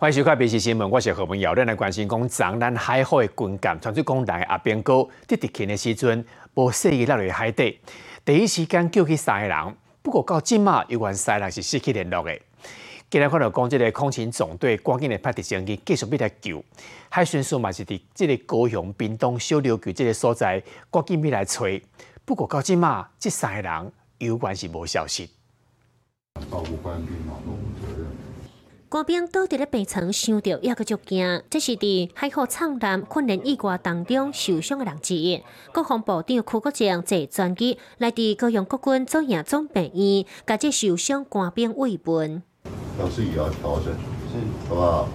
欢迎收看《BBC 新闻》，我是何文尧。咱来关心讲，昨咱海口的军舰传出讲，人的阿边哥伫地勤的时阵，无适宜落入海底，第一时间救起三个人。不过到今嘛，有关三人是失去联络的。今日看到讲，这个空勤总队赶紧的派直升机继续要来救。海巡署嘛是伫这个高雄屏东小琉球这个所在，赶紧要来找。不过到今嘛，这三个人有关是无消息。嘛，官兵倒伫咧病床，想到也阁足惊。这是伫海口灿烂训练意外当中受伤的人之一。国防部长邱国正坐专机来伫高雄国军总营总病院，甲这受伤官兵慰问。要是也要调整，好不好？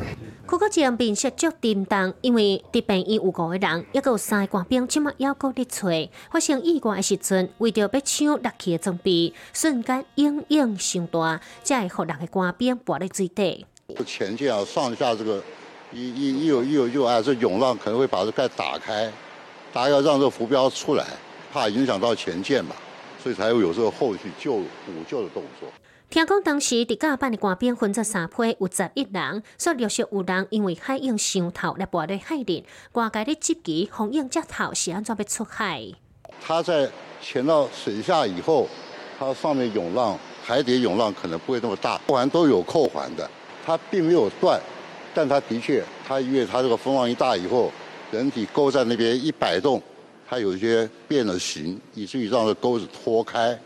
邱国正面色足沉重，因为伫病院有五个人，一个有三个官兵，即马要搁伫找。发生意外的时阵，为着要抢落去的装备，瞬间阴影上大，才会互六个官兵跌在水底。这前舰啊，上下这个一一一有一有一有啊，这涌浪可能会把这盖打开，大家要让这浮标出来，怕影响到前舰嘛，所以才会有这个后续救补救的动作。听讲当时伫甲班的官兵分作三批，有十一人，说陆续有人因为海涌上头来跋入海里，外界的积极红影接头是安怎要出海？他在潜到水下以后，它上面涌浪，海底涌浪可能不会那么大，扣环都有扣环的，它并没有断，但它的确，它因为它这个风浪一大以后，人体钩在那边一摆动，它有一些变了形，以至于让这钩子脱开。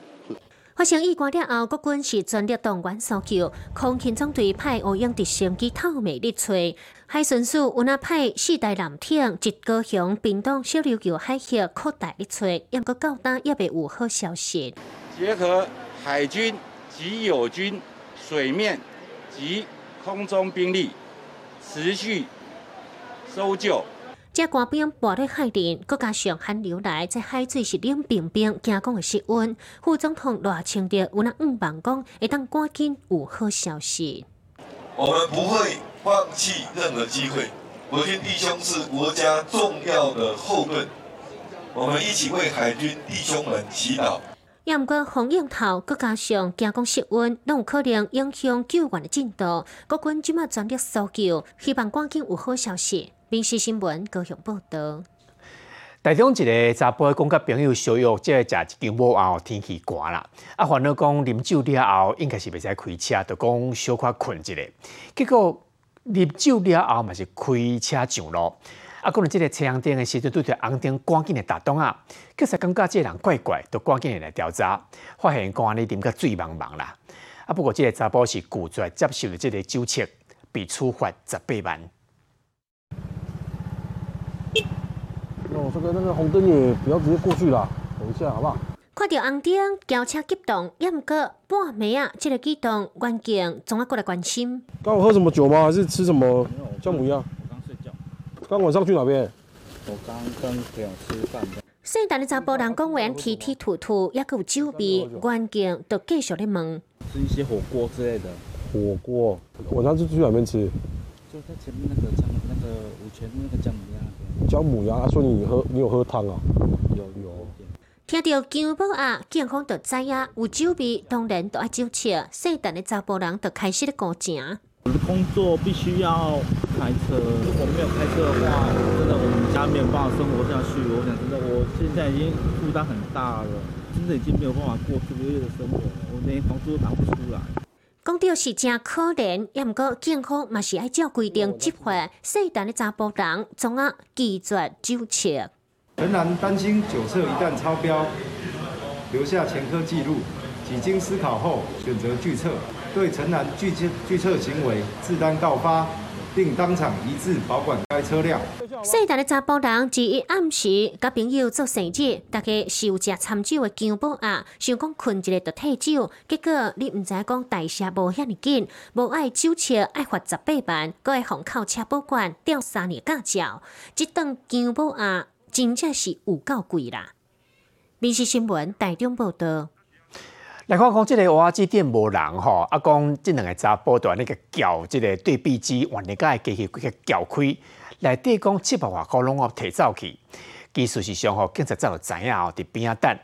发生意外了后，国军是全力动员搜救，空勤总队派乌用直升机透明力吹，海巡署有那派四台舰艇，一高雄、屏东、小琉球海峡扩大力吹，ยัง个到达也未有好消息。结合海军及友军水面及空中兵力，持续搜救。这官兵跋入海里，搁加上寒流来，在海水是冷冰冰，惊讲的室温。副总统赖清德有那五万讲，会当赶紧有好消息。我们不会放弃任何机会，我军弟兄是国家重要的后盾，我们一起为海军弟兄们祈祷。也毋过风影头，搁加上惊讲室温，拢有可能影响救援的进度。国军即马全力搜救，希望赶紧有好消息。民事新闻高雄报道。台中一个查甫讲甲朋友相约，即个食一间屋后天气寒啦。啊，烦恼讲啉酒了后，应该是袂使开车，就讲小可困一下。结果啉酒了后，嘛是开车上路。啊，可能即个车阳灯的时阵，对着红灯赶紧的打灯啊。确实感觉即个人怪怪，都赶紧的来调查，发现公安尼啉个醉茫茫啦。啊，不过即个查甫是拒绝接受的即个酒测，被处罚十八万。哦，这个那个红灯也不要直接过去了，等一下好不好？看到红灯，轿车急动，也毋过半暝啊，这个举动，关键总要过来关心。刚有喝什么酒吗？还是吃什么姜母鸭？我刚晚上去哪边？我刚跟朋友吃饭。姓陈的查甫人讲完提提吐吐，也有酒味，关键就继续咧问。吃一些火锅之类的。火锅？晚上就去哪边吃？就在前面那个姜，那个五泉那个姜母鸭。姜母鸭，他说你喝，你有喝汤啊？有有。听到姜母鸭，健康就知影有酒味，当然都要酒吃。细胆的查甫人就开始咧高情。我的工作必须要开车，如果没有开车的话，真的我们家没有办法生活下去。我想真的，我现在已经负担很大了，真的已经没有办法过这个月的生活了，我连房租都拿不出来。讲到是真可怜，也毋过健康嘛是爱照规定执法。细胆的查甫人总啊拒绝酒测。仍然担心酒测一旦超标，留下前科记录。几经思考后，选择拒测，对陈南拒测拒测行为自担告发。并当场移致保管该车辆。细大的查甫人只一暗时，甲朋友做生日，大家是有食掺酒的姜母鸭，想讲困一下就退酒，结果你毋知讲代谢无遐尼紧，无爱酒车爱罚十八万，搁会放扣车保管吊三年驾照。这顿姜母鸭真正是有够贵啦！民事新闻台中报道。来看讲，即个娃娃机店无人吼，啊讲即两个查甫在那个搅即个对比机，换日甲机器规个搅开，内底讲七百外箍拢我摕走去。技术是上吼，警察早就知影哦，伫边仔等。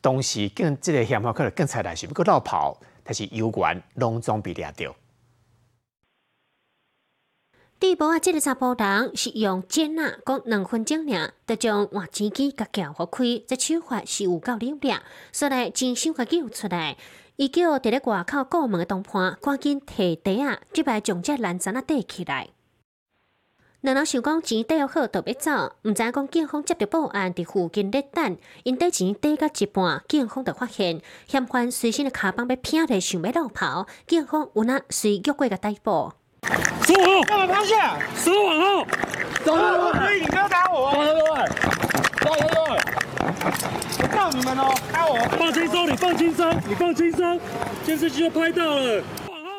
当时警即个嫌犯可能警察来是要搁绕跑，但是有关拢总被掠着。第二啊，这个查甫人是用剪啊，讲两分钟尔，就将换钱机甲撬互开，这手法是有够溜俩，说来真想甲救出来。伊叫伫咧外口过门的同伴赶紧摕袋仔，即摆将这烂渣啊缀起来。两人想讲钱缀好，就要走，毋知影讲警方接到报案伫附近咧等，因缀钱缀到一半，警方就发现嫌犯随身的卡包被拼咧，想要落跑，警方有那随约过个逮捕。收好，干嘛趴下？收网后，走了！可以，你不要打我！走走走，走走走，我告你们哦，打我！放轻松，你放轻松，你放轻松，监视器都拍到了。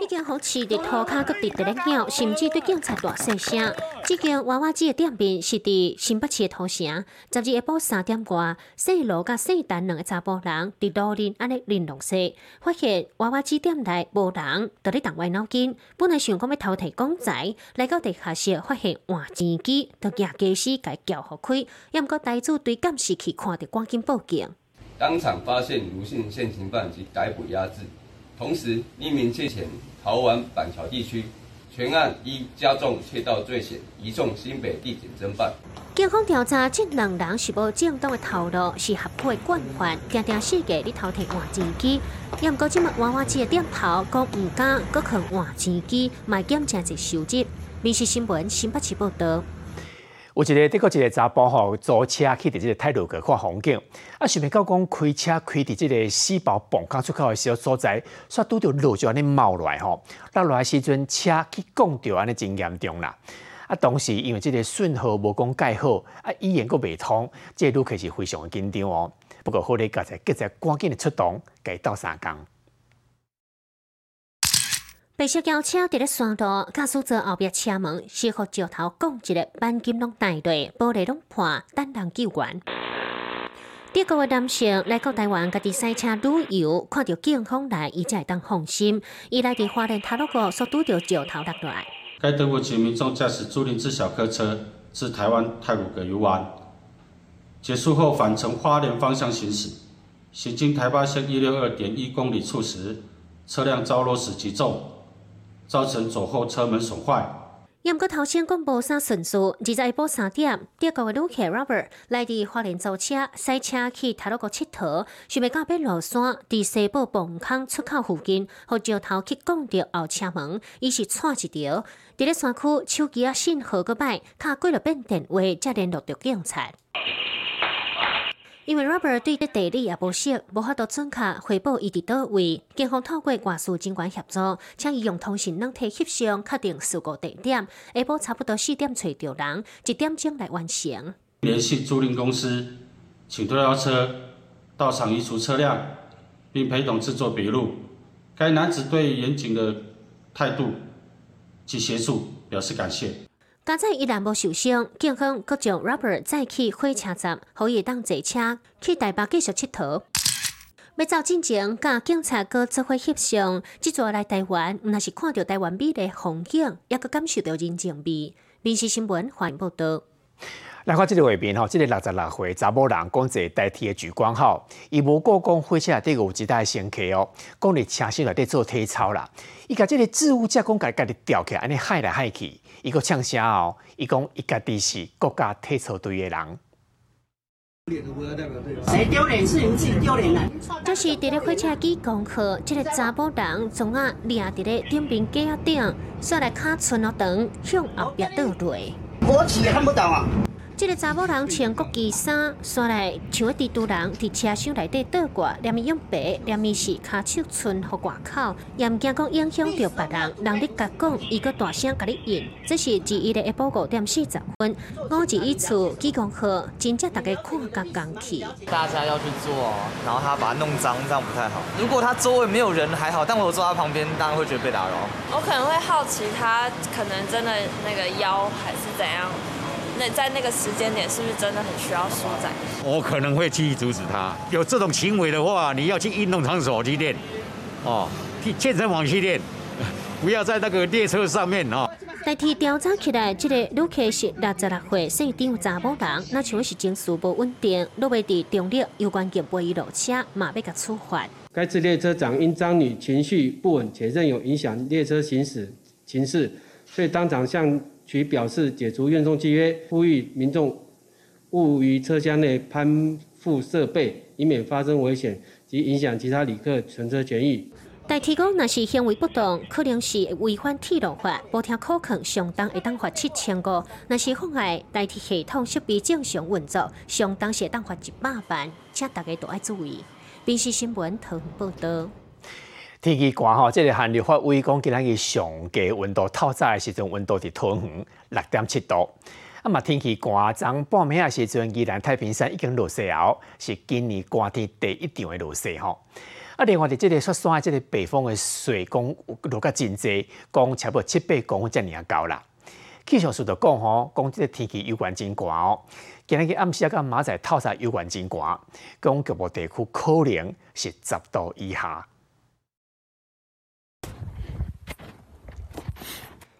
件好饲伫涂骹，搁直直咧叫，甚至对警察大细声。这间娃娃机的店面是伫新北市的土城。十二下晡三点外，细路甲细丹两个查甫人伫路边安尼联络说，发现娃娃机店内无人，伫咧动歪脑筋。本来想讲要偷摕公仔，来到地下室发现换钱机，就惊驾驶甲叫互开。要毋过台主对监视器看着，赶紧报警。当场发现卢姓现行犯及逮捕压制，同时匿名借钱。桃湾板桥地区，全案依加重窃盗罪嫌移送新北地检侦办。警方调查，这两人是无正当的套路，是合伙惯犯，定定世界咧偷摕换钱机。又唔过即物娃娃机的店头讲唔敢，搁肯换钱机，卖检正一收入。民事新闻新北市报道。有一个德国一个查甫吼，租车去伫即个泰鲁阁看风景，啊，想袂到讲开车开伫即个四宝泵港出口的小所在，煞拄着路就安尼冒落来吼，落来时阵车去讲着安尼真严重啦。啊，当时因为即个信号无讲盖好，啊，语言阁未通，即个旅客是非常紧张哦。不过好咧刚才记者赶紧的出动，给到三工。白色轿车伫咧山道，驾驶座后壁车门是互石头拱一个钣金拢带落，玻璃拢破，等人救援。德国的男性来到台湾，家己赛车旅游，看到警方来，伊才会当放心。伊来伫花莲塔路谷所拄着石头落来。该德国籍民众驾驶租赁自小客车至台湾泰鲁阁游玩，结束后返程花莲方向行驶，行经台八线一六二点一公里处时，车辆遭落石击中。造成左后车门损坏。因过头先公布三顺序，二十下晡三点，德国的旅客 Robert 来伫花莲租车，赛车去塔罗国佚佗，想要到要落山，伫西部泵坑出口附近，互石头去拱着后车门，伊是错一条。伫咧山区手机啊信号个歹，卡过了变电话，才联络着警察。因为 Robert 对地理也不熟，无法度准确回报伊伫倒位。警方透过外事警官协助，请伊用通讯软体翕相确定事故地点。下晡差不多四点找到人，一点钟来完成。联系租赁公司，请拖吊车到场移除车辆，并陪同制作笔录。该男子对严谨的态度及协助表示感谢。加在依然无受伤，警方阁将 Robert 载去火车站，可以当坐车去台北继续佚佗。要走进前，甲警察哥做伙翕相。即阵来台湾，毋那是看到台湾美丽风景，也阁感受到人情味。民事新闻欢迎报道。来看这个画面吼，这个六十六岁查某人讲坐代替的举光号，伊无过讲火车内底有一台乘客哦，讲伫车厢内底做体操啦。伊甲这个置物架讲家家己吊起，来安尼害来害去。伊个呛声哦，伊讲伊家己是国家体操队的人。谁丢脸是你自己丢脸啦！这是伫咧火车机讲课，这个查甫人从啊立伫咧顶边架顶，煞来卡寸了长，向后壁倒落。国旗也看不到啊！这个查某人穿国旗衫，刷来像一蜘蛛人，伫车厢内底倒挂，连面用白，连面是卡手伸互外口，也毋惊讲影响到别人。人咧甲讲，伊个大声甲你应，这是第一的下晡五点四十分，五日一处几公号，真正大家看甲讲起。大家要去做，然后他把它弄脏，这样不太好。如果他周围没有人还好，但我坐他旁边，当然会觉得被打扰。我可能会好奇他可能真的那个腰还是怎样。那在那个时间点，是不是真的很需要舒展？我可能会去阻止他。有这种行为的话，你要去运动场所去练，哦，去健身房去练，不要在那个列车上面哦。代替调查起来，这个旅客是六十六岁，姓张查某人，那像是情绪不稳定，落尾伫中立有关警备落车，马要甲处罚。该次列车长因张女情绪不稳，且仍有影响列车行驶情势，所以当场向。取表示解除运送契约，呼吁民众勿于车厢内攀附设备，以免发生危险及影响其他旅客乘车权益。代提讲，若是行为不当，可能是违反铁路法，无听可肯相当会当罚七千五；若是妨碍代替系统设备正常运作，相当是会当罚一百万，请大家都要注意。宾时新闻特报道。天气寒吼，即个寒流发威讲，今日上低温度透早的时阵，温度伫桃园六点七度。啊嘛，天气寒，昨半暝的时阵，宜兰太平山已经落雪后，是今年寒天第一场的落雪吼。啊，另外伫即个雪山即个北方的雪，讲落甲真济，讲差不多七八公分遮尔高啦。气象署就讲吼，讲即个天气有关真寒哦。今日暗时啊，甲明仔透早有关真寒，讲局部地区可能是十度以下。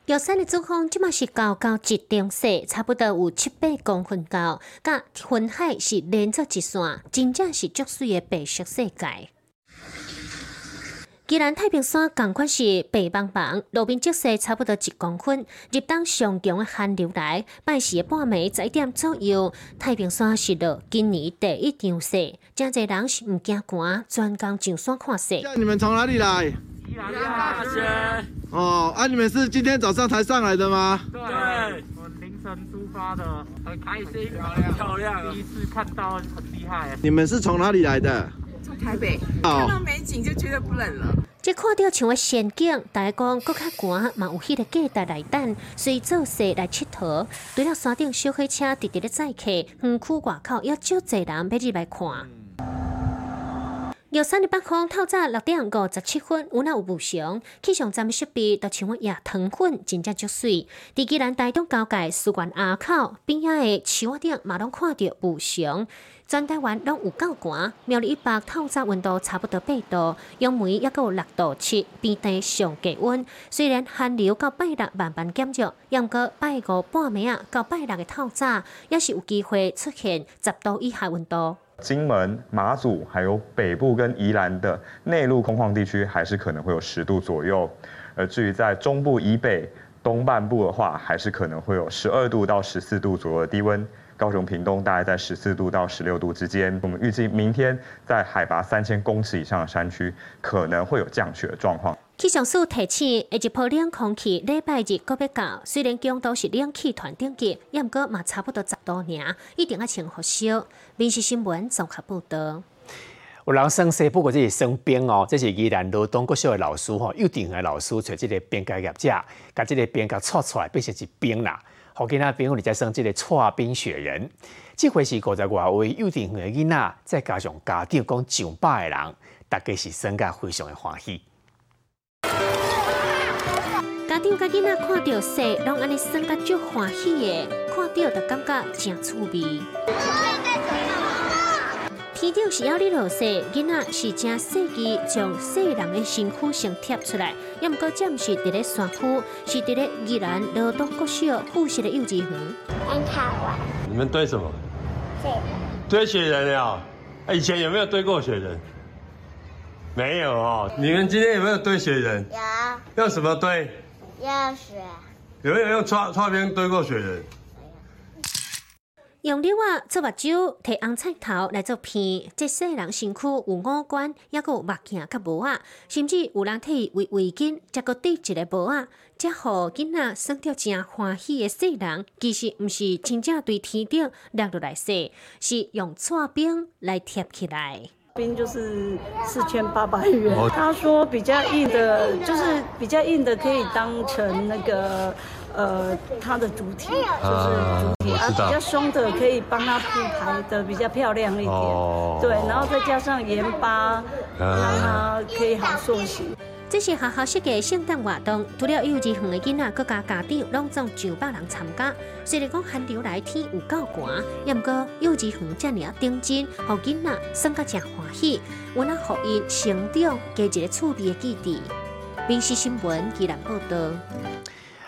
玉山的主峰即马是高高一点雪，差不多有七八公分高，甲云海是连作一线，真正是足水的白色世界。既然太平山同款是白茫茫，路边积雪差不多一公分，入冬上强的寒流来，拜时的半暝十一点左右，太平山是落今年第一场雪，真侪人是毋惊寒，专工上山看雪。你们从哪里来？宜兰大学。哦，啊，你们是今天早上才上来的吗？对，我凌晨出发的，很开心，漂亮，第一次看到很厉害。你们是从哪里来的？台北看到美景就觉得不冷了。这看到像个仙境，大家讲搁较寒，嘛有迄个价值来等，所以做势来佚佗。除了山顶小火车直直咧载客，园区外口也少侪人要入来看。玉山的北方透早六点五十七分，有那有雾常，气象站的设备都像我夜糖粉，真正足水。伫基兰台东交界苏关阿口边仔的树仔顶，嘛拢看到雾常。全台湾拢有够寒，苗栗一百透早温度差不多八度，杨梅也有六度七，边地上低温。虽然寒流到拜六慢慢减弱，毋过拜五半暝啊到拜六的透早，也是有机会出现十度以下温度。金门、马祖还有北部跟宜兰的内陆空旷地区，还是可能会有十度左右。而至于在中部以北、东半部的话，还是可能会有十二度到十四度左右的低温。高雄、屏东大概在十四度到十六度之间。我们预计明天在海拔三千公尺以上的山区，可能会有降雪的状况。气象署提醒，下一波冷空气礼拜日搁要到，虽然强度是冷气团顶级，也毋过嘛差不多十度尔，一定要穿好少。民事新闻综合报道。有人生西不过这是生冰哦，这是宜兰罗东国小的老师吼，有定的老师找这个冰界业者，把这个冰给搓出来变成是冰啦。好囡仔朋友，你再生这个搓冰雪人，这回是五十外位幼稚园的囡仔，再加上家长讲上百个人，大家是生个非常的欢喜。家长甲囡仔看到雪，拢安尼生个足欢喜的，看到就感觉真趣味。天顶是要你落雪，囡仔是真细机将雪人的身躯先贴出来，要毋过这毋是伫咧山区，是伫咧宜兰罗东国小附设的幼稚园。很好玩。你们堆什么？雪。堆雪人呀？以前有没有堆过雪人？没有哦。你们今天有没有堆雪人？有。用什么堆？用雪。有没有用刷刷边堆过雪人？用料啊做目睭，摕红菜头来做片。这世人身躯有五官，也有目镜甲帽啊，甚至有人替伊围围巾，再个戴一个帽啊，这互囡仔生着真欢喜的世人，其实毋是真正对天顶落落来说，是用搓冰来贴起来。冰就是四千八百元。他说比较硬的，就是比较硬的，可以当成那个。呃，它的主体就是主体，啊，比较松的可以帮他铺排的比较漂亮一点，对，然后再加上盐巴，让它可以好塑形。这是学校设计圣诞活动，除了幼稚园的囡仔，各家家长拢总上百人参加。虽然讲寒流来天有够寒，也毋过幼稚园这样顶真，互囡仔生个真欢喜，我那互因成长加一个趣味的基地。闽西新闻依然报道。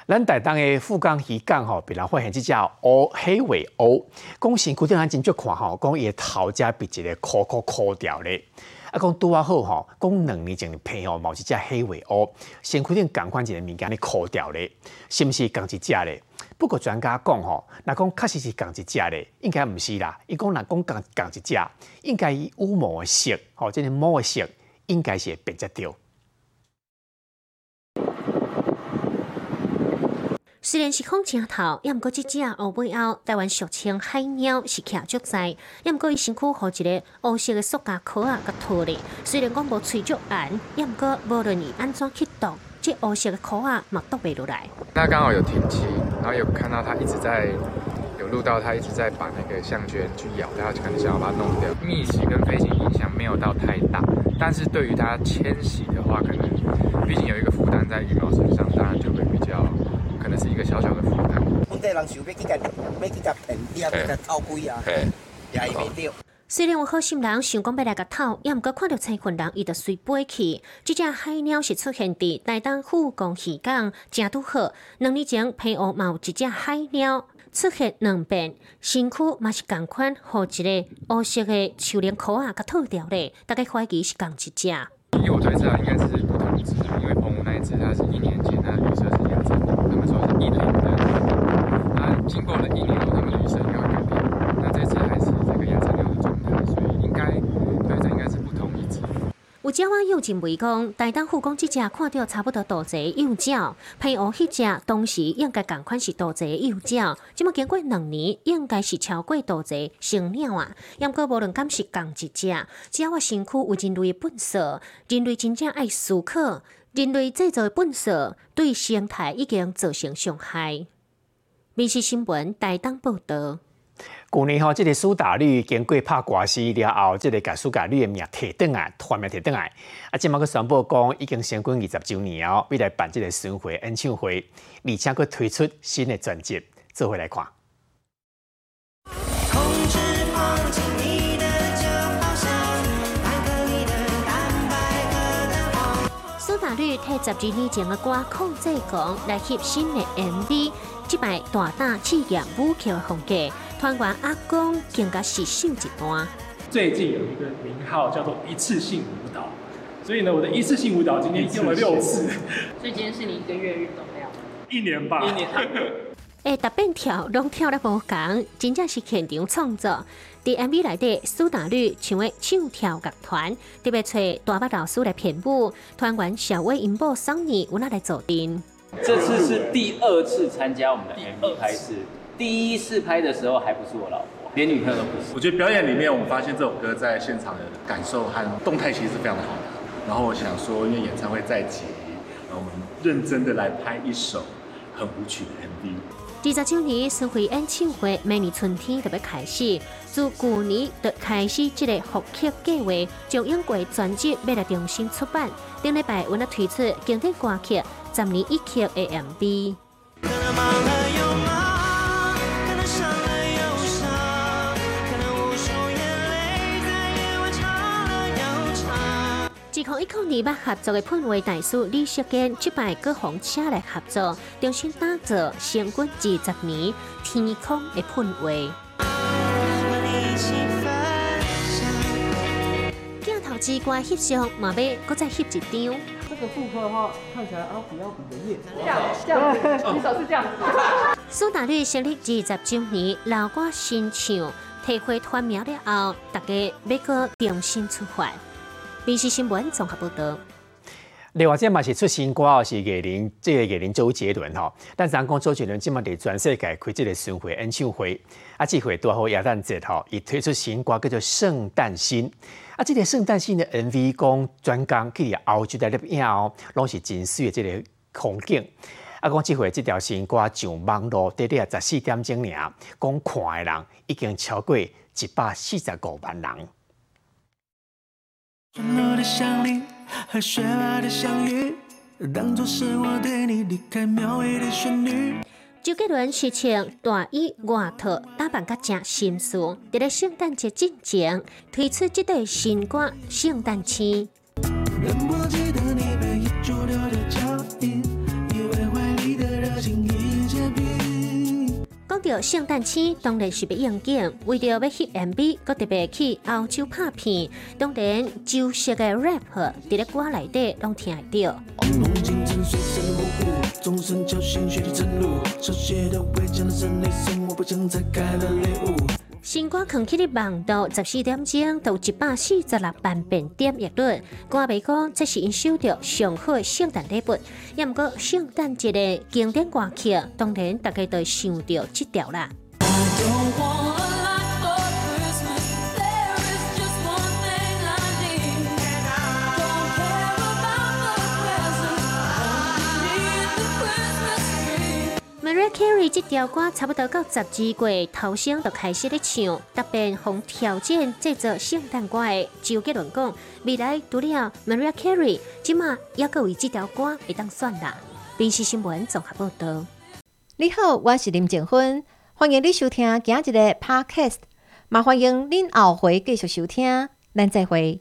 咱台东的富冈渔港吼，被人发现这只乌黑尾鸥，讲身躯顶安真足看吼，讲伊头家被一个壳壳壳掉咧。啊，讲拄啊好吼，讲两年前的片哦，某一只黑尾鸥，身躯顶共款一个物件咧抠掉咧，是毋是共一只咧？不过专家讲吼，若讲确实是共一只咧，应该毋是啦。伊讲若讲共共一只，应该以乌毛的色，吼，即个毛的色，应该是会辨识到。虽然是空镜头，也毋过即只乌尾后，台湾俗称海鸟是徛足在，也毋过伊身躯互一个乌色的塑胶壳啊，甲套咧。虽然讲无喙足红，也毋过无论伊安怎去毒，这乌色的壳啊，嘛毒袂落来。那刚好有停机，然后有看到它一直在，有录到他一直在把那个项圈去咬，它可能想要把它弄掉。觅食跟飞行影响没有到太大，但是对于它迁徙的话，可能毕竟有一个负担在羽毛身上，当然就会比较。可能是一个小小的负担。本地人想要去甲要去甲骗啊，去甲偷龟啊，也伊袂着。虽然有好心人想讲要来甲偷，也毋过看到青群人，伊就随飞去。这只海鸟是出现伫台东富公渔港，正拄好。两年前，澎湖嘛有一只海鸟出现两遍，身躯嘛是共款，互一个乌色的树林壳啊，甲脱掉咧。大概怀疑是共一只。以我推测，应该是不同只，因为澎湖那一只它是一年前，它预测是亚洲，他们说是一年的，它经过了一年后，他们预测又要改变，那这次还是这个亚洲牛的状态，所以应该对，这应该是不同一只。有鸟仔又认为讲，大当护工这只看到差不多大只幼鸟，配偶迄只当时应该共款是大只幼鸟，即么经过两年，应该是超过大只成鸟啊。也毋过无论敢是共一只，只要我身躯有人类本色，人类真正爱思考，人类制造本色对生态已经造成伤害。《民事新闻》大当报道。去年吼，即个苏打绿经过拍官司了后，即个甲苏打绿的名摕转来，换名摕转来。啊，即马佫宣布讲，已经成军二十周年哦，要来办即个巡回演唱会，而且佫推出新的专辑，做回来看。苏打绿替十二年前的歌控制讲来翕新的 MV，即摆大胆试验舞曲的风格。团员阿公更加是秀一段。最近有一个名号叫做一次性舞蹈，所以呢，我的一次性舞蹈今天用了六次。所以今天是你一个月运动量？一年吧。一年。哎，特别跳，拢跳得无共，真正是现场创作。伫 MV 内底，苏打绿唱为唱跳乐团，特别找大巴老师来编舞，团员小威、银宝、桑尼有哪来做阵。这次是第二次参加我们的 MV 拍摄。第一次拍的时候还不是我老婆，连女朋友都不是。我觉得表演里面，我们发现这首歌在现场的感受和动态其实是非常的好的。然后我想说，因为演唱会在即，我们认真的来拍一首很舞曲的 MV。二十九年巡回演唱会每年春天就要开始，自去年就开始这个复刻计划，将英国专辑要来重新出版。顶礼拜我们推出经典歌曲《十年一刻》的 MV。一九二八合作的喷绘大师李雪坚出版各红车来合作，重新打造成军二十年天空的喷绘。镜头之外翕相，马尾搁再翕一张。这个复刻的话，看起来阿比要比的叶。这样，这样，你手是这样。苏打绿成立二十周年，老歌新唱，提回团苗了后，大家要搁重新出发。电视新闻综合报道。另外，这嘛是出新歌哦，是艺人，这个艺人周杰伦吼。但是，人讲周杰伦今嘛伫全世界开这个巡回演唱会，啊，这回多好亚旦节吼，伊推出新歌叫做《圣诞星》。啊，这个《圣诞星》的 MV 讲专讲去后就在那边哦，拢是真水的这个风景。啊，讲这回这条新歌上网络得了十四点钟尔，讲看的人已经超过一百四十五万人。春落的香菱和雪花的相遇，当作是我对你离开描绘的旋律。周杰伦是穿大衣外套打扮甲正心思，伫咧圣诞节之前推出这对新歌《圣诞星》。讲到圣诞节，当然是要应景。为着要翕 MV，搁特别去澳洲拍片。当然，旧式的 rap 伫咧歌内底拢听得到。钟声敲醒雪地晨露，手写的围墙的室内生活不想拆开了礼物。新歌空气的望度十四点钟到一百四十六万遍点阅率，歌迷讲这是因收到上好的圣诞礼物。也毋过圣诞节的经典歌曲，当然大家都想到这条啦。Mariah Carey 这条歌差不多到十二月头声就开始咧唱，特别红挑战制作圣诞歌的周杰伦讲，未来除了 Mariah Carey，即马也够为这条歌会当选啦。电视新闻综合报道。你好，我是林静芬，欢迎你收听今日的 Podcast，麻烦迎恁后回继续收听，咱再会。